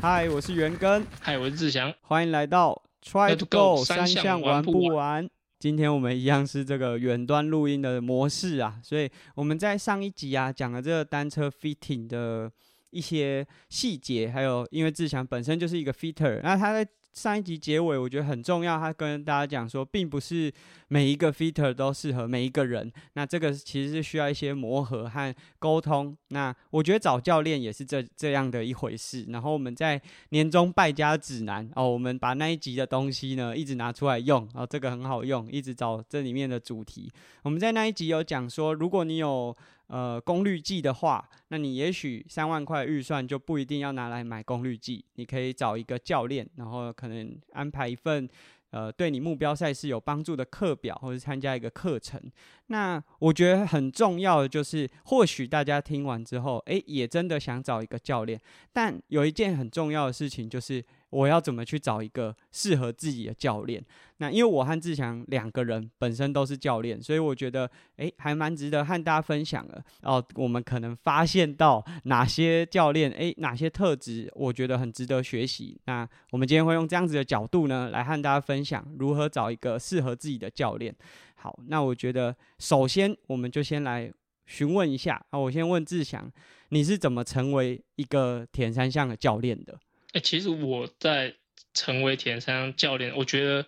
嗨，我是元根，嗨，我是志祥，欢迎来到 Try to Go 三项玩不完。今天我们一样是这个远端录音的模式啊，所以我们在上一集啊讲了这个单车 fitting 的一些细节，还有因为志祥本身就是一个 fitter，那他在。上一集结尾我觉得很重要，他跟大家讲说，并不是每一个 fitter 都适合每一个人，那这个其实是需要一些磨合和沟通。那我觉得找教练也是这这样的一回事。然后我们在年终败家指南哦，我们把那一集的东西呢一直拿出来用，哦，这个很好用，一直找这里面的主题。我们在那一集有讲说，如果你有。呃，功率计的话，那你也许三万块预算就不一定要拿来买功率计，你可以找一个教练，然后可能安排一份呃对你目标赛事有帮助的课表，或者参加一个课程。那我觉得很重要的就是，或许大家听完之后，诶，也真的想找一个教练，但有一件很重要的事情就是。我要怎么去找一个适合自己的教练？那因为我和志强两个人本身都是教练，所以我觉得诶还蛮值得和大家分享的。哦，我们可能发现到哪些教练诶哪些特质，我觉得很值得学习。那我们今天会用这样子的角度呢，来和大家分享如何找一个适合自己的教练。好，那我觉得首先我们就先来询问一下啊，我先问志强，你是怎么成为一个田三项的教练的？哎，其实我在成为田三教练，我觉得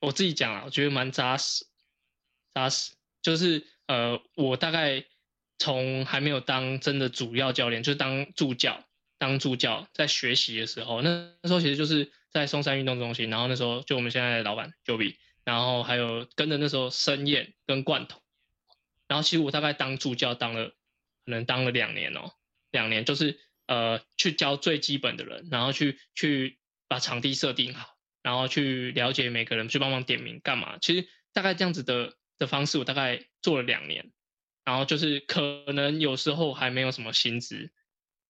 我自己讲啊，我觉得蛮扎实，扎实。就是呃，我大概从还没有当真的主要教练，就是当助教，当助教在学习的时候，那那时候其实就是在松山运动中心，然后那时候就我们现在的老板 Joey，然后还有跟着那时候申燕跟罐头，然后其实我大概当助教当了，可能当了两年哦，两年就是。呃，去教最基本的人，然后去去把场地设定好，然后去了解每个人，去帮忙点名干嘛？其实大概这样子的的方式，我大概做了两年，然后就是可能有时候还没有什么薪资，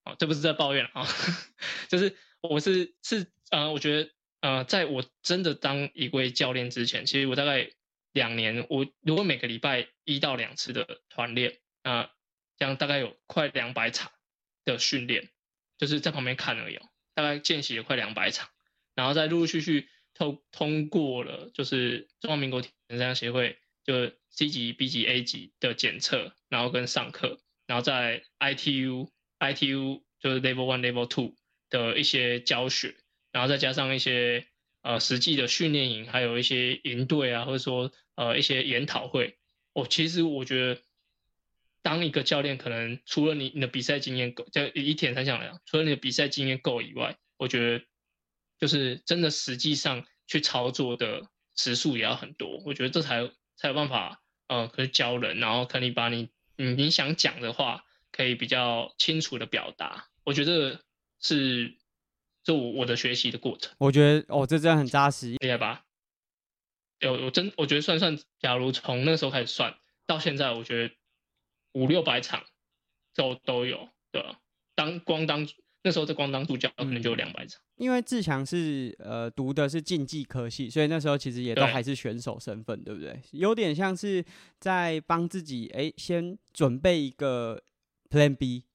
哦，这不是在抱怨啊，就是我是是呃，我觉得呃，在我真的当一位教练之前，其实我大概两年，我如果每个礼拜一到两次的团练，啊，这样大概有快两百场。的训练就是在旁边看而已，大概见习了快两百场，然后再陆陆续续通通过了，就是中华民国田径协会就 C 级、B 级、A 级的检测，然后跟上课，然后在 ITU、ITU 就是 Level One、Level Two 的一些教学，然后再加上一些呃实际的训练营，还有一些营队啊，或者说呃一些研讨会，哦，其实我觉得。当一个教练，可能除了你你的比赛经验够，就以田三项来讲，除了你的比赛经验够以外，我觉得就是真的实际上去操作的时数也要很多。我觉得这才才有办法，呃，可以教人，然后可以把你你你想讲的话，可以比较清楚的表达。我觉得是就我我的学习的过程。我觉得哦，这真的很扎实，厉害吧？有我真我觉得算算，假如从那时候开始算到现在，我觉得。五六百场都都有，对吧？当光当那时候在光当助教，可能就有两百场。因为志强是呃读的是竞技科系，所以那时候其实也都还是选手身份，对不对？有点像是在帮自己哎先准备一个 Plan B。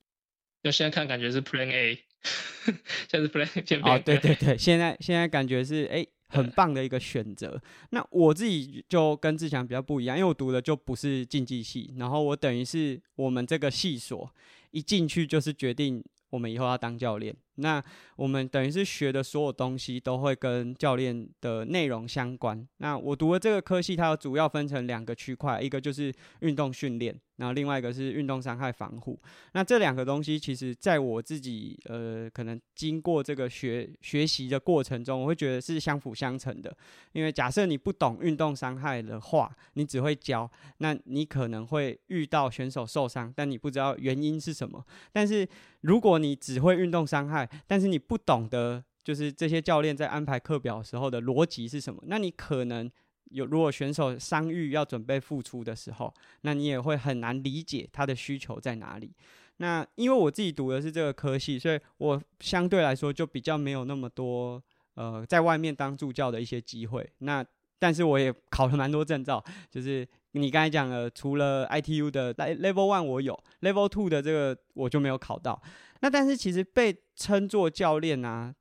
就现在看感觉是 Plan A，现在是 Plan 哦，对对对，现在现在感觉是哎。很棒的一个选择。那我自己就跟志强比较不一样，因为我读的就不是竞技系，然后我等于是我们这个系所一进去就是决定我们以后要当教练。那我们等于是学的所有东西都会跟教练的内容相关。那我读的这个科系，它主要分成两个区块，一个就是运动训练。然后另外一个是运动伤害防护，那这两个东西其实在我自己呃可能经过这个学学习的过程中，我会觉得是相辅相成的。因为假设你不懂运动伤害的话，你只会教，那你可能会遇到选手受伤，但你不知道原因是什么。但是如果你只会运动伤害，但是你不懂得就是这些教练在安排课表时候的逻辑是什么，那你可能。有，如果选手伤愈要准备复出的时候，那你也会很难理解他的需求在哪里。那因为我自己读的是这个科系，所以我相对来说就比较没有那么多呃在外面当助教的一些机会。那但是我也考了蛮多证照，就是你刚才讲了，除了 ITU 的 Level One 我有，Level Two 的这个我就没有考到。那但是其实被称作教练啊，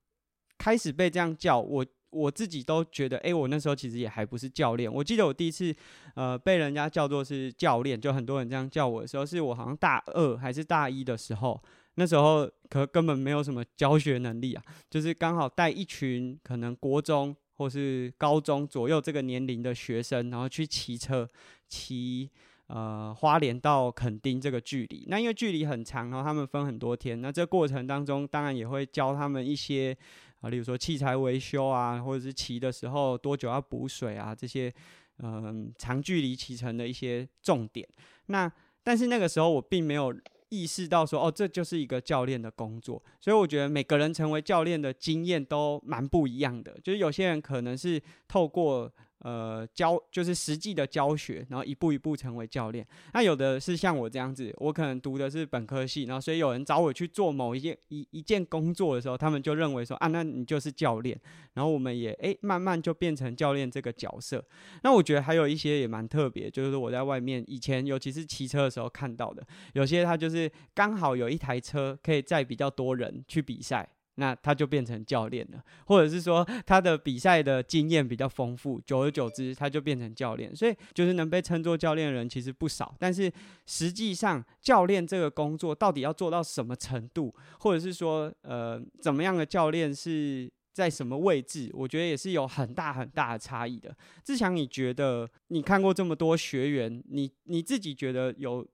开始被这样叫我。我自己都觉得，哎，我那时候其实也还不是教练。我记得我第一次，呃，被人家叫做是教练，就很多人这样叫我的时候，是我好像大二还是大一的时候。那时候可根本没有什么教学能力啊，就是刚好带一群可能国中或是高中左右这个年龄的学生，然后去骑车，骑呃花莲到垦丁这个距离。那因为距离很长，然后他们分很多天，那这过程当中当然也会教他们一些。啊，例如说器材维修啊，或者是骑的时候多久要补水啊，这些嗯长距离骑乘的一些重点。那但是那个时候我并没有意识到说，哦，这就是一个教练的工作。所以我觉得每个人成为教练的经验都蛮不一样的，就是有些人可能是透过。呃，教就是实际的教学，然后一步一步成为教练。那有的是像我这样子，我可能读的是本科系，然后所以有人找我去做某一件一一件工作的时候，他们就认为说啊，那你就是教练。然后我们也诶，慢慢就变成教练这个角色。那我觉得还有一些也蛮特别，就是我在外面以前，尤其是骑车的时候看到的，有些他就是刚好有一台车可以载比较多人去比赛。那他就变成教练了，或者是说他的比赛的经验比较丰富，久而久之他就变成教练。所以就是能被称作教练的人其实不少，但是实际上教练这个工作到底要做到什么程度，或者是说呃怎么样的教练是在什么位置，我觉得也是有很大很大的差异的。志强，你觉得你看过这么多学员，你你自己觉得有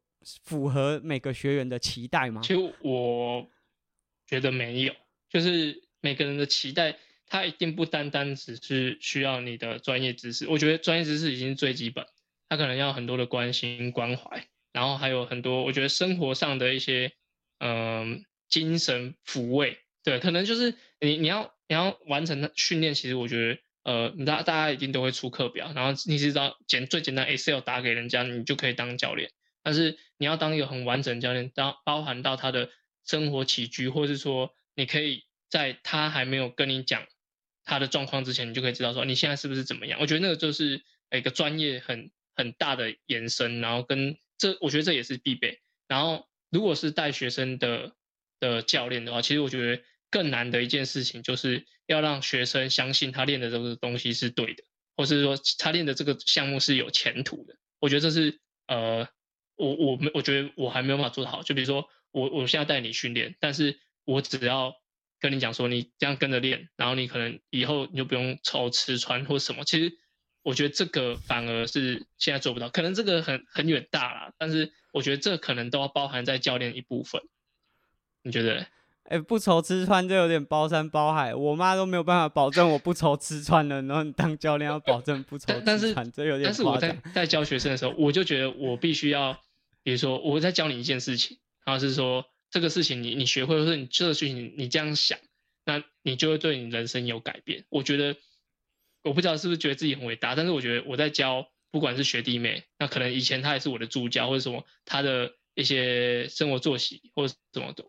符合每个学员的期待吗？其实我觉得没有。就是每个人的期待，他一定不单单只是需要你的专业知识。我觉得专业知识已经是最基本，他可能要很多的关心关怀，然后还有很多我觉得生活上的一些嗯精神抚慰。对，可能就是你你要你要完成训练，其实我觉得呃，大大家一定都会出课表，然后你知道简最简单 Excel 打给人家，你就可以当教练。但是你要当一个很完整的教练，当包含到他的生活起居，或是说。你可以在他还没有跟你讲他的状况之前，你就可以知道说你现在是不是怎么样。我觉得那个就是一个专业很很大的延伸，然后跟这我觉得这也是必备。然后如果是带学生的的教练的话，其实我觉得更难的一件事情就是要让学生相信他练的这个东西是对的，或是说他练的这个项目是有前途的。我觉得这是呃，我我没我觉得我还没有办法做得好。就比如说我我现在带你训练，但是我只要跟你讲说，你这样跟着练，然后你可能以后你就不用愁吃穿或什么。其实我觉得这个反而是现在做不到，可能这个很很远大啦，但是我觉得这可能都要包含在教练一部分。你觉得？哎，不愁吃穿这有点包山包海，我妈都没有办法保证我不愁吃穿了，然后你当教练要保证不愁吃穿，这有点但是我在在教学生的时候，我就觉得我必须要，比如说我在教你一件事情，然后是说。这个事情你你学会，或者你这个事情你这样想，那你就会对你人生有改变。我觉得，我不知道是不是觉得自己很伟大，但是我觉得我在教，不管是学弟妹，那可能以前他也是我的助教，或者什么，他的一些生活作息或者怎么的，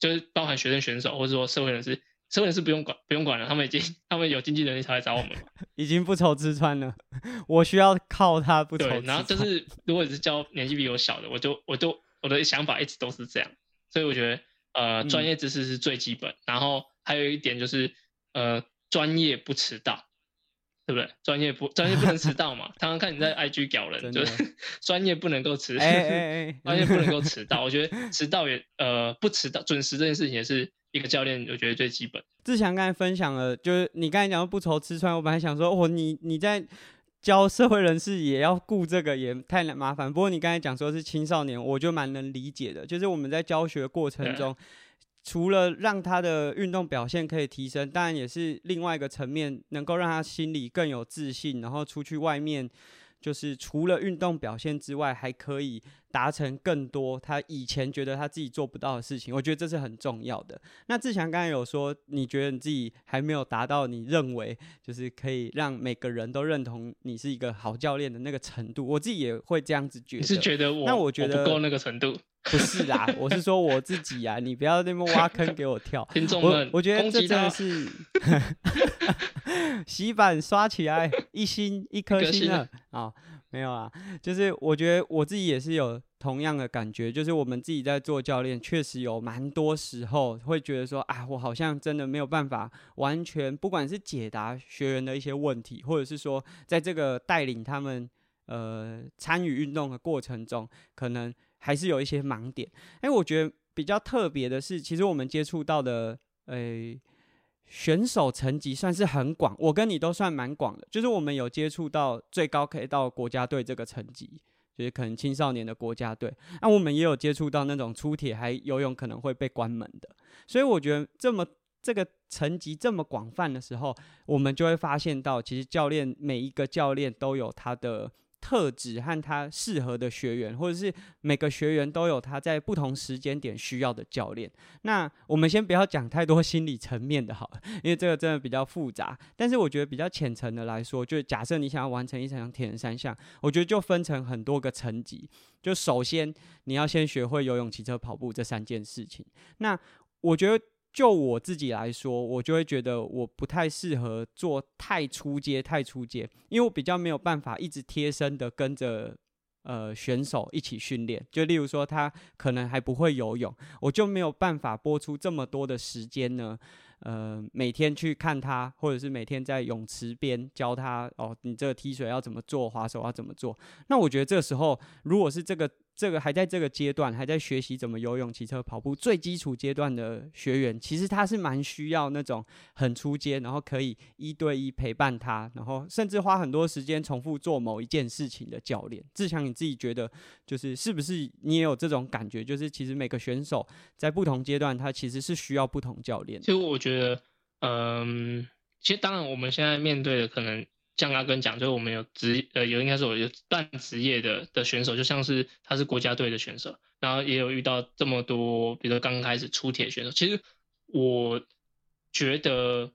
就是包含学生选手，或者说社会人士，社会人士不用管不用管了，他们已经他们有经济能力才来找我们，已经不愁吃穿了。我需要靠他不愁。然后就是如果是教年纪比我小的，我就我就我的想法一直都是这样。所以我觉得，呃，专业知识是最基本，然后还有一点就是，呃，专业不迟到，对不对？专业不专业不能迟到嘛？常常看你在 IG 屌人，就是专业不能够迟，专业不能够迟到。我觉得 迟到也，呃，不迟到准时这件事情也是一个教练，我觉得最基本。志强刚才分享了，就是你刚才讲不愁吃穿，我本来想说，哦，你你在。教社会人士也要顾这个，也太麻烦。不过你刚才讲说是青少年，我就蛮能理解的。就是我们在教学过程中，除了让他的运动表现可以提升，当然也是另外一个层面，能够让他心里更有自信，然后出去外面。就是除了运动表现之外，还可以达成更多他以前觉得他自己做不到的事情。我觉得这是很重要的。那志强刚才有说，你觉得你自己还没有达到你认为就是可以让每个人都认同你是一个好教练的那个程度。我自己也会这样子觉得。你是觉得我？那我觉得不够那个程度。不是啦，我是说我自己啊，你不要那么挖坑给我跳。听众们，我觉得这真的是，洗板刷起来，一星一颗星了啊！没有啊，就是我觉得我自己也是有同样的感觉，就是我们自己在做教练，确实有蛮多时候会觉得说，啊，我好像真的没有办法完全，不管是解答学员的一些问题，或者是说在这个带领他们呃参与运动的过程中，可能还是有一些盲点。哎，我觉得比较特别的是，其实我们接触到的，诶。选手层级算是很广，我跟你都算蛮广的，就是我们有接触到最高可以到国家队这个层级，就是可能青少年的国家队。那我们也有接触到那种出铁还游泳可能会被关门的，所以我觉得这么这个层级这么广泛的时候，我们就会发现到，其实教练每一个教练都有他的。特质和他适合的学员，或者是每个学员都有他在不同时间点需要的教练。那我们先不要讲太多心理层面的，好了，因为这个真的比较复杂。但是我觉得比较浅层的来说，就假设你想要完成一场铁人三项，我觉得就分成很多个层级。就首先你要先学会游泳、骑车、跑步这三件事情。那我觉得。就我自己来说，我就会觉得我不太适合做太出街、太出街，因为我比较没有办法一直贴身的跟着呃选手一起训练。就例如说，他可能还不会游泳，我就没有办法播出这么多的时间呢。呃，每天去看他，或者是每天在泳池边教他哦，你这个踢水要怎么做，滑手要怎么做。那我觉得这时候，如果是这个。这个还在这个阶段，还在学习怎么游泳、骑车、跑步最基础阶段的学员，其实他是蛮需要那种很出街，然后可以一对一陪伴他，然后甚至花很多时间重复做某一件事情的教练。志强，你自己觉得就是是不是你也有这种感觉？就是其实每个选手在不同阶段，他其实是需要不同教练。其实我觉得，嗯，其实当然我们现在面对的可能。像阿根讲，就是我们有职呃有应该是有半职业的的选手，就像是他是国家队的选手，然后也有遇到这么多，比如说刚开始出铁选手。其实我觉得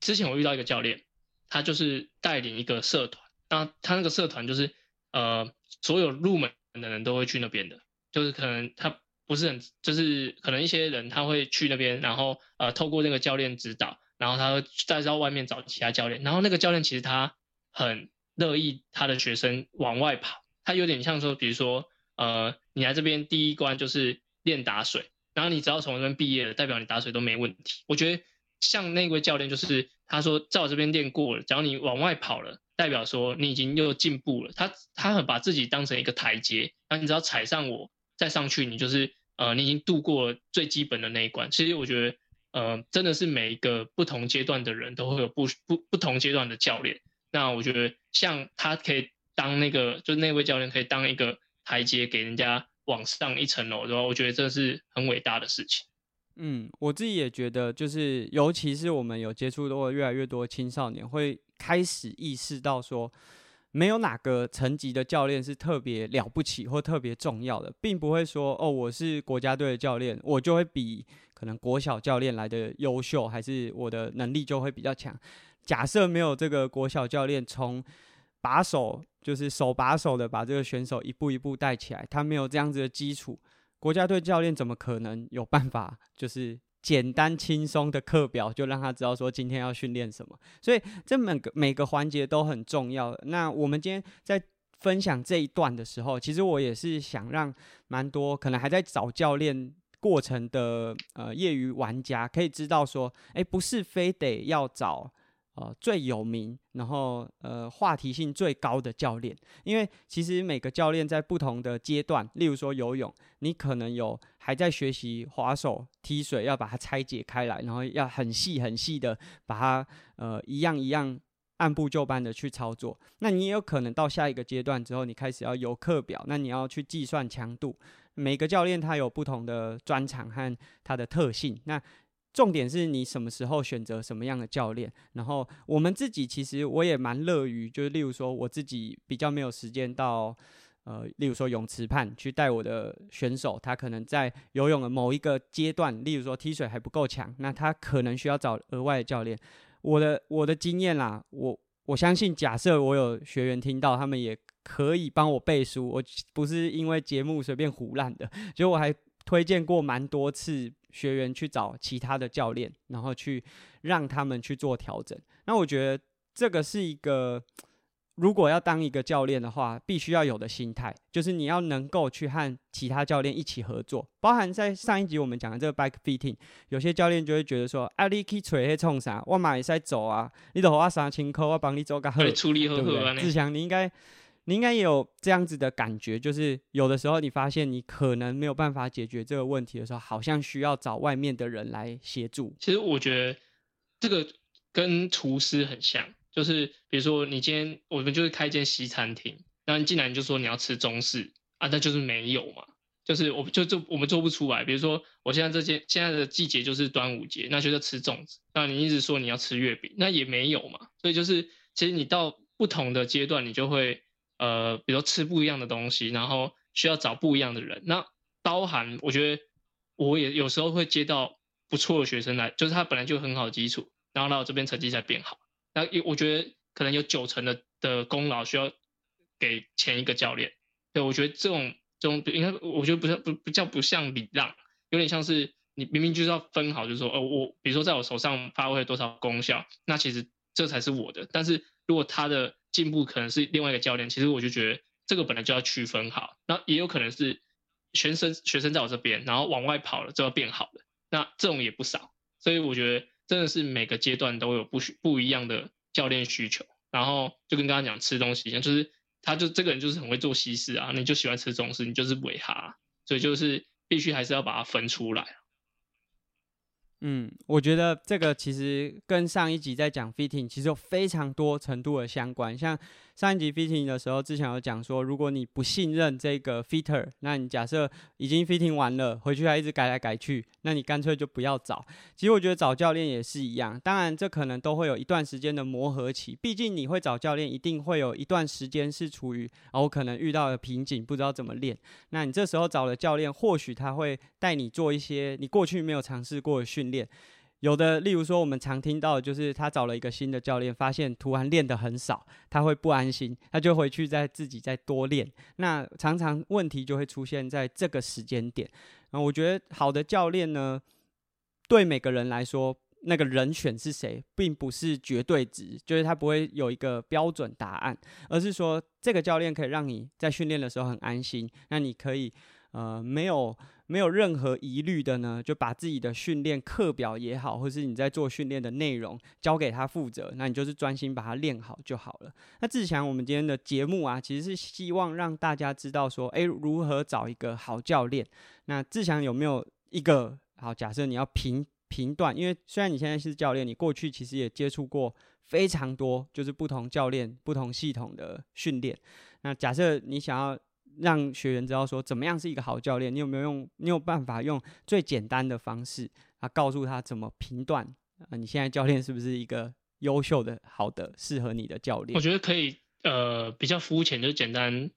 之前我遇到一个教练，他就是带领一个社团，那他那个社团就是呃所有入门的人都会去那边的，就是可能他不是很就是可能一些人他会去那边，然后呃透过那个教练指导。然后他再到外面找其他教练，然后那个教练其实他很乐意他的学生往外跑，他有点像说，比如说，呃，你来这边第一关就是练打水，然后你只要从这边毕业了，代表你打水都没问题。我觉得像那位教练就是他说在我这边练过了，只要你往外跑了，代表说你已经又进步了。他他很把自己当成一个台阶，然后你只要踩上我再上去，你就是呃你已经度过了最基本的那一关。其实我觉得。呃，真的是每一个不同阶段的人都会有不不不同阶段的教练。那我觉得像他可以当那个，就那位教练可以当一个台阶，给人家往上一层楼，对吧？我觉得这是很伟大的事情。嗯，我自己也觉得，就是尤其是我们有接触到越来越多青少年，会开始意识到说，没有哪个层级的教练是特别了不起或特别重要的，并不会说哦，我是国家队的教练，我就会比。可能国小教练来的优秀，还是我的能力就会比较强。假设没有这个国小教练从把手，就是手把手的把这个选手一步一步带起来，他没有这样子的基础，国家队教练怎么可能有办法，就是简单轻松的课表就让他知道说今天要训练什么？所以这每个每个环节都很重要。那我们今天在分享这一段的时候，其实我也是想让蛮多可能还在找教练。过程的呃业余玩家可以知道说，哎，不是非得要找呃最有名，然后呃话题性最高的教练，因为其实每个教练在不同的阶段，例如说游泳，你可能有还在学习滑手踢水，要把它拆解开来，然后要很细很细的把它呃一样一样按部就班的去操作。那你也有可能到下一个阶段之后，你开始要游课表，那你要去计算强度。每个教练他有不同的专长和他的特性，那重点是你什么时候选择什么样的教练。然后我们自己其实我也蛮乐于，就是例如说我自己比较没有时间到，呃，例如说泳池畔去带我的选手，他可能在游泳的某一个阶段，例如说踢水还不够强，那他可能需要找额外的教练。我的我的经验啦，我我相信，假设我有学员听到，他们也。可以帮我背书，我不是因为节目随便胡乱的，就我还推荐过蛮多次学员去找其他的教练，然后去让他们去做调整。那我觉得这个是一个。如果要当一个教练的话，必须要有的心态，就是你要能够去和其他教练一起合作。包含在上一集我们讲的这个 bike fitting，有些教练就会觉得说：“啊，你去锤去冲啥？我马也在走啊，你都花三千块，我帮你做个好，处理好好志强，你应该，你应该也有这样子的感觉，就是有的时候你发现你可能没有办法解决这个问题的时候，好像需要找外面的人来协助。其实我觉得这个跟厨师很像。就是比如说，你今天我们就是开一间西餐厅，那你进来你就说你要吃中式啊，那就是没有嘛，就是我就就我们做不出来。比如说，我现在这件现在的季节就是端午节，那就是吃粽子，那你一直说你要吃月饼，那也没有嘛。所以就是其实你到不同的阶段，你就会呃，比如吃不一样的东西，然后需要找不一样的人。那包含我觉得我也有时候会接到不错的学生来，就是他本来就很好的基础，然后到这边成绩才变好。那，我觉得可能有九成的的功劳需要给前一个教练。对我觉得这种这种应该，我觉得不是不不叫不像礼让，有点像是你明明就是要分好，就是说，呃，我比如说在我手上发挥了多少功效，那其实这才是我的。但是如果他的进步可能是另外一个教练，其实我就觉得这个本来就要区分好。那也有可能是学生学生在我这边，然后往外跑了就要变好了，那这种也不少。所以我觉得。真的是每个阶段都有不需不一样的教练需求，然后就跟刚刚讲吃东西一样，就是他就这个人就是很会做西式啊，你就喜欢吃中式，你就是尾哈，所以就是必须还是要把它分出来。嗯，我觉得这个其实跟上一集在讲 fitting 其实有非常多程度的相关，像。上一集 fitting 的时候，之前有讲说，如果你不信任这个 fitter，那你假设已经 fitting 完了，回去还一直改来改去，那你干脆就不要找。其实我觉得找教练也是一样，当然这可能都会有一段时间的磨合期，毕竟你会找教练，一定会有一段时间是处于哦，可能遇到了瓶颈，不知道怎么练。那你这时候找了教练，或许他会带你做一些你过去没有尝试过的训练。练有的，例如说，我们常听到，就是他找了一个新的教练，发现突然练的很少，他会不安心，他就回去再自己再多练。那常常问题就会出现在这个时间点。那我觉得好的教练呢，对每个人来说，那个人选是谁，并不是绝对值，就是他不会有一个标准答案，而是说这个教练可以让你在训练的时候很安心，那你可以呃没有。没有任何疑虑的呢，就把自己的训练课表也好，或是你在做训练的内容交给他负责，那你就是专心把它练好就好了。那志强，我们今天的节目啊，其实是希望让大家知道说，诶，如何找一个好教练。那志强有没有一个好？假设你要评评断，因为虽然你现在是教练，你过去其实也接触过非常多，就是不同教练、不同系统的训练。那假设你想要。让学员知道说怎么样是一个好教练，你有没有用？你有办法用最简单的方式啊，告诉他怎么评断啊？你现在教练是不是一个优秀的、好的、适合你的教练？我觉得可以，呃，比较肤浅，就简单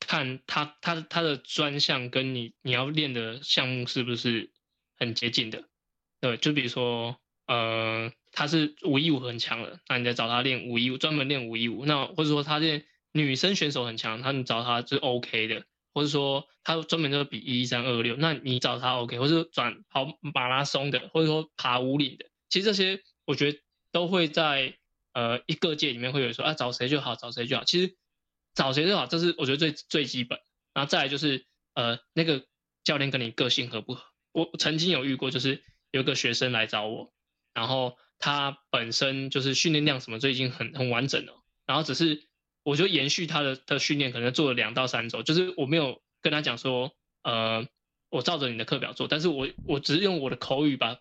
看他他他的专项跟你你要练的项目是不是很接近的？对，就比如说，呃，他是五一五很强的，那你再找他练五一五，专门练五一五，那或者说他练。女生选手很强，他你找他是 OK 的，或者说他专门就是比一三二六，那你找他 OK，或者转跑马拉松的，或者说爬五岭的，其实这些我觉得都会在呃一个界里面会有说啊找谁就好，找谁就好。其实找谁就好，这是我觉得最最基本。然后再来就是呃那个教练跟你个性合不合。我曾经有遇过，就是有个学生来找我，然后他本身就是训练量什么，就已经很很完整了，然后只是。我就延续他的的训练，可能做了两到三周，就是我没有跟他讲说，呃，我照着你的课表做，但是我我只是用我的口语把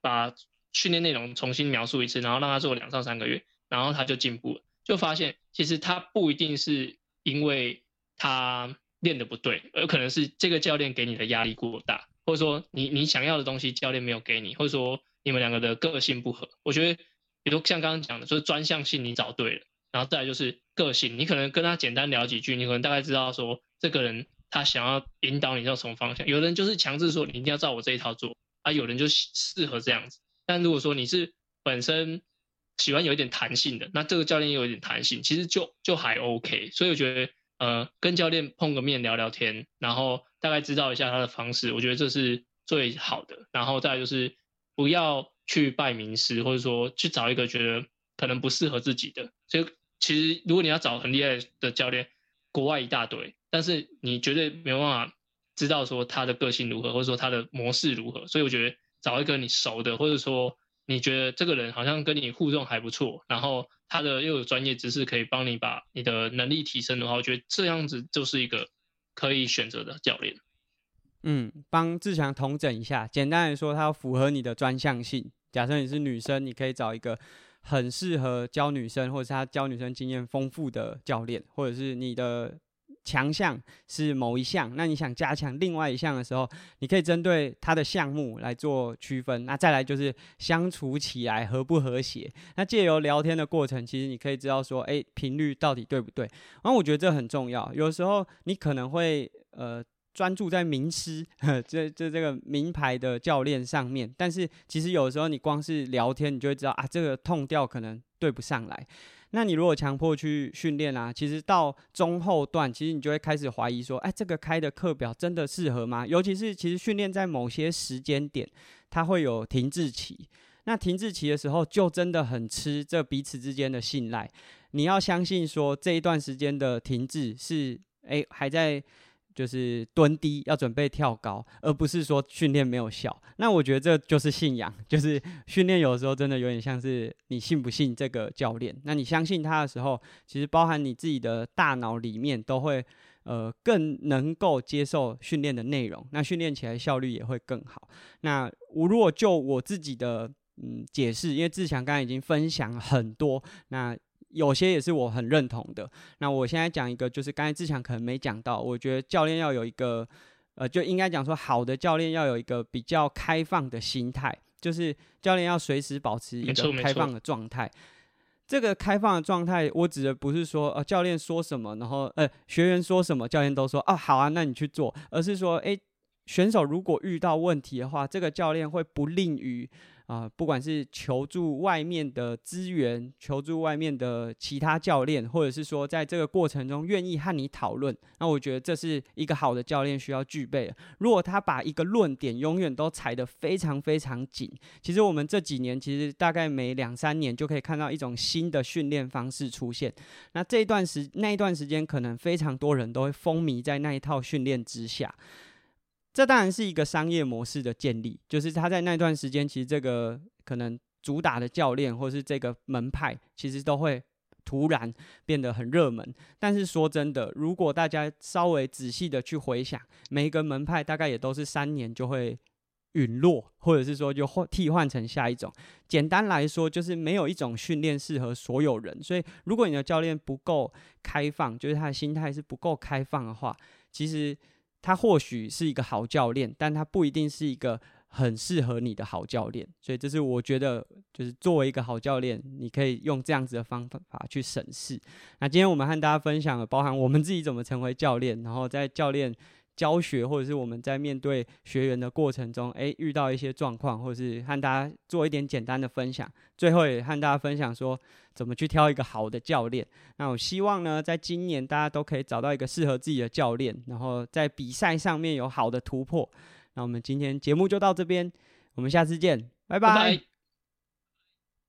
把训练内容重新描述一次，然后让他做两到三个月，然后他就进步了，就发现其实他不一定是因为他练的不对，而可能是这个教练给你的压力过大，或者说你你想要的东西教练没有给你，或者说你们两个的个性不合。我觉得，比如像刚刚讲的，就是专项性你找对了。然后再来就是个性，你可能跟他简单聊几句，你可能大概知道说这个人他想要引导你到什么方向。有人就是强制说你一定要照我这一套做，啊，有人就适合这样子。但如果说你是本身喜欢有一点弹性的，那这个教练有一点弹性，其实就就还 OK。所以我觉得呃，跟教练碰个面聊聊天，然后大概知道一下他的方式，我觉得这是最好的。然后再就是不要去拜名师，或者说去找一个觉得。可能不适合自己的。所以其实如果你要找很厉害的教练，国外一大堆，但是你绝对没有办法知道说他的个性如何，或者说他的模式如何。所以我觉得找一个你熟的，或者说你觉得这个人好像跟你互动还不错，然后他的又有专业知识可以帮你把你的能力提升的话，我觉得这样子就是一个可以选择的教练。嗯，帮志强统整一下，简单来说，它要符合你的专项性。假设你是女生，你可以找一个很适合教女生，或者是他教女生经验丰富的教练，或者是你的强项是某一项，那你想加强另外一项的时候，你可以针对他的项目来做区分。那再来就是相处起来和不和谐。那借由聊天的过程，其实你可以知道说，哎，频率到底对不对？然后我觉得这很重要。有时候你可能会呃。专注在名师，这这这个名牌的教练上面，但是其实有时候你光是聊天，你就会知道啊，这个痛调可能对不上来。那你如果强迫去训练啊，其实到中后段，其实你就会开始怀疑说，哎，这个开的课表真的适合吗？尤其是其实训练在某些时间点，它会有停滞期。那停滞期的时候，就真的很吃这彼此之间的信赖。你要相信说，这一段时间的停滞是，哎，还在。就是蹲低要准备跳高，而不是说训练没有效。那我觉得这就是信仰，就是训练有的时候真的有点像是你信不信这个教练。那你相信他的时候，其实包含你自己的大脑里面都会呃更能够接受训练的内容，那训练起来效率也会更好。那我如果就我自己的嗯解释，因为志强刚才已经分享很多，那。有些也是我很认同的。那我现在讲一个，就是刚才志强可能没讲到，我觉得教练要有一个，呃，就应该讲说，好的教练要有一个比较开放的心态，就是教练要随时保持一个开放的状态。这个开放的状态，我指的不是说，呃，教练说什么，然后呃，学员说什么，教练都说，哦，好啊，那你去做，而是说，诶，选手如果遇到问题的话，这个教练会不吝于。啊，不管是求助外面的资源，求助外面的其他教练，或者是说在这个过程中愿意和你讨论，那我觉得这是一个好的教练需要具备的。如果他把一个论点永远都踩得非常非常紧，其实我们这几年其实大概每两三年就可以看到一种新的训练方式出现。那这一段时那一段时间，可能非常多人都会风靡在那一套训练之下。这当然是一个商业模式的建立，就是他在那段时间，其实这个可能主打的教练或是这个门派，其实都会突然变得很热门。但是说真的，如果大家稍微仔细的去回想，每一个门派大概也都是三年就会陨落，或者是说就换替换成下一种。简单来说，就是没有一种训练适合所有人。所以，如果你的教练不够开放，就是他的心态是不够开放的话，其实。他或许是一个好教练，但他不一定是一个很适合你的好教练。所以，这是我觉得，就是作为一个好教练，你可以用这样子的方法去审视。那今天我们和大家分享了，包含我们自己怎么成为教练，然后在教练。教学或者是我们在面对学员的过程中，诶，遇到一些状况，或者是和大家做一点简单的分享。最后也和大家分享说，怎么去挑一个好的教练。那我希望呢，在今年大家都可以找到一个适合自己的教练，然后在比赛上面有好的突破。那我们今天节目就到这边，我们下次见，拜拜。